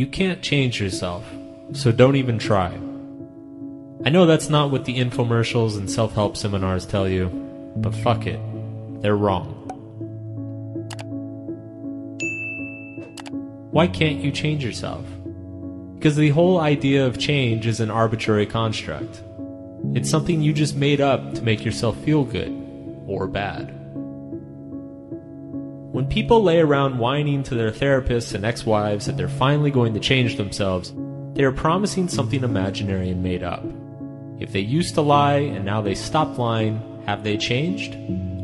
You can't change yourself, so don't even try. I know that's not what the infomercials and self help seminars tell you, but fuck it. They're wrong. Why can't you change yourself? Because the whole idea of change is an arbitrary construct. It's something you just made up to make yourself feel good or bad. When people lay around whining to their therapists and ex wives that they're finally going to change themselves, they are promising something imaginary and made up. If they used to lie and now they stopped lying, have they changed?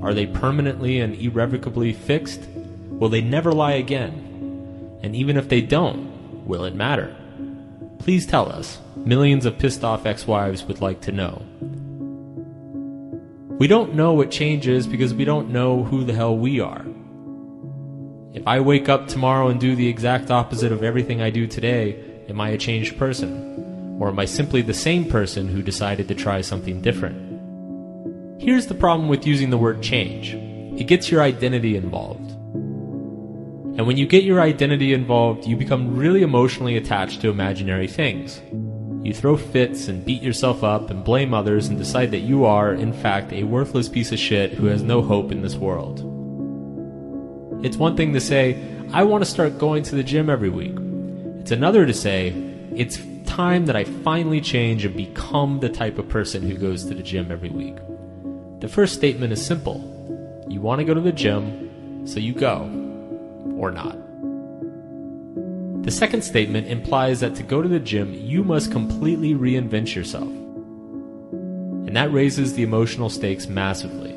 Are they permanently and irrevocably fixed? Will they never lie again? And even if they don't, will it matter? Please tell us. Millions of pissed off ex wives would like to know. We don't know what changes because we don't know who the hell we are. If I wake up tomorrow and do the exact opposite of everything I do today, am I a changed person? Or am I simply the same person who decided to try something different? Here's the problem with using the word change it gets your identity involved. And when you get your identity involved, you become really emotionally attached to imaginary things. You throw fits and beat yourself up and blame others and decide that you are, in fact, a worthless piece of shit who has no hope in this world. It's one thing to say, I want to start going to the gym every week. It's another to say, it's time that I finally change and become the type of person who goes to the gym every week. The first statement is simple you want to go to the gym, so you go, or not. The second statement implies that to go to the gym, you must completely reinvent yourself. And that raises the emotional stakes massively.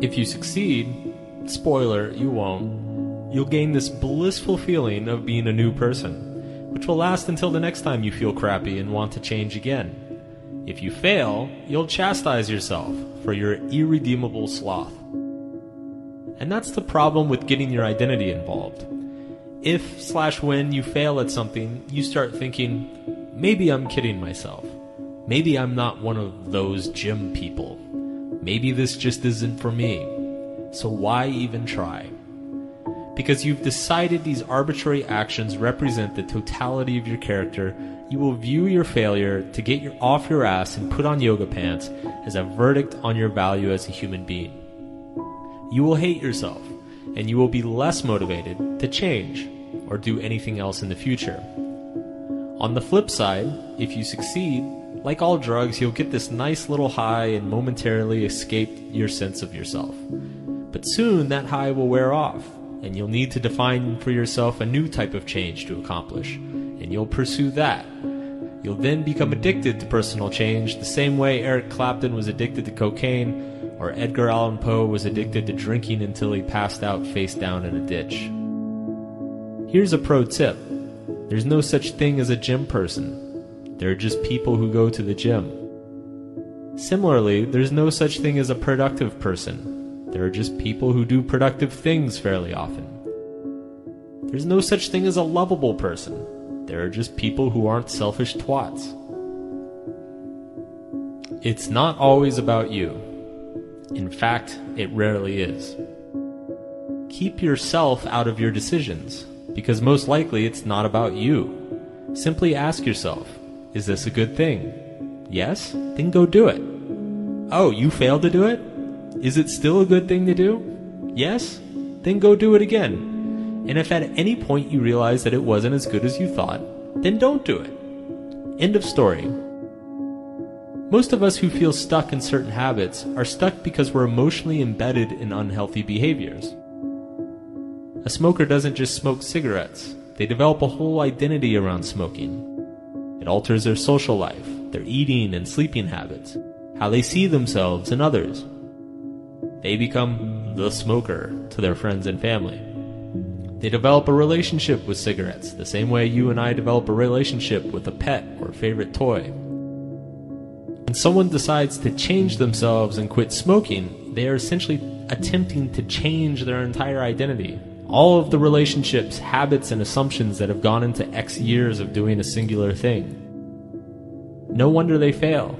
If you succeed, spoiler, you won't, you'll gain this blissful feeling of being a new person, which will last until the next time you feel crappy and want to change again. If you fail, you'll chastise yourself for your irredeemable sloth. And that's the problem with getting your identity involved. If slash when you fail at something, you start thinking, maybe I'm kidding myself. Maybe I'm not one of those gym people. Maybe this just isn't for me. So why even try? Because you've decided these arbitrary actions represent the totality of your character, you will view your failure to get your, off your ass and put on yoga pants as a verdict on your value as a human being. You will hate yourself, and you will be less motivated to change or do anything else in the future. On the flip side, if you succeed, like all drugs, you'll get this nice little high and momentarily escape your sense of yourself. But soon that high will wear off, and you'll need to define for yourself a new type of change to accomplish, and you'll pursue that. You'll then become addicted to personal change the same way Eric Clapton was addicted to cocaine, or Edgar Allan Poe was addicted to drinking until he passed out face down in a ditch. Here's a pro tip there's no such thing as a gym person, there are just people who go to the gym. Similarly, there's no such thing as a productive person. There are just people who do productive things fairly often. There's no such thing as a lovable person. There are just people who aren't selfish twats. It's not always about you. In fact, it rarely is. Keep yourself out of your decisions, because most likely it's not about you. Simply ask yourself, is this a good thing? Yes? Then go do it. Oh, you failed to do it? Is it still a good thing to do? Yes? Then go do it again. And if at any point you realize that it wasn't as good as you thought, then don't do it. End of story. Most of us who feel stuck in certain habits are stuck because we're emotionally embedded in unhealthy behaviors. A smoker doesn't just smoke cigarettes, they develop a whole identity around smoking. It alters their social life, their eating and sleeping habits, how they see themselves and others. They become the smoker to their friends and family. They develop a relationship with cigarettes, the same way you and I develop a relationship with a pet or favorite toy. When someone decides to change themselves and quit smoking, they are essentially attempting to change their entire identity. All of the relationships, habits, and assumptions that have gone into X years of doing a singular thing. No wonder they fail.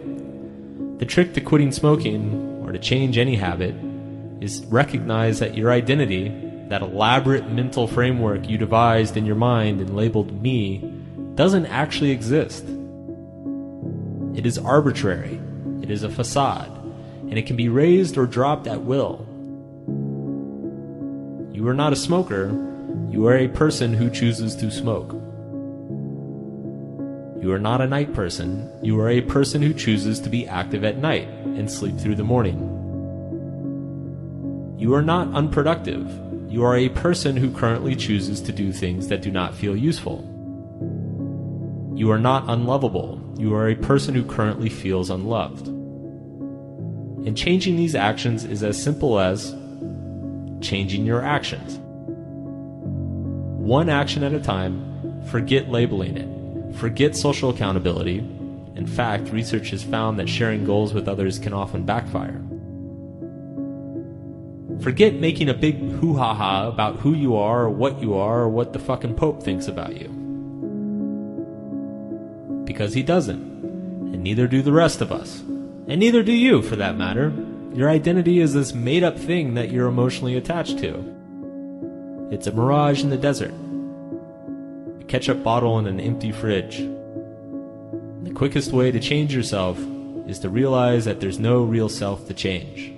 The trick to quitting smoking, or to change any habit, is recognize that your identity, that elaborate mental framework you devised in your mind and labeled me, doesn't actually exist. It is arbitrary, it is a facade, and it can be raised or dropped at will. You are not a smoker, you are a person who chooses to smoke. You are not a night person, you are a person who chooses to be active at night and sleep through the morning. You are not unproductive, you are a person who currently chooses to do things that do not feel useful. You are not unlovable, you are a person who currently feels unloved. And changing these actions is as simple as changing your actions. One action at a time, forget labeling it. Forget social accountability. In fact, research has found that sharing goals with others can often backfire. Forget making a big hoo ha ha about who you are or what you are or what the fucking Pope thinks about you. Because he doesn't. And neither do the rest of us. And neither do you, for that matter. Your identity is this made up thing that you're emotionally attached to. It's a mirage in the desert, a ketchup bottle in an empty fridge. The quickest way to change yourself is to realize that there's no real self to change.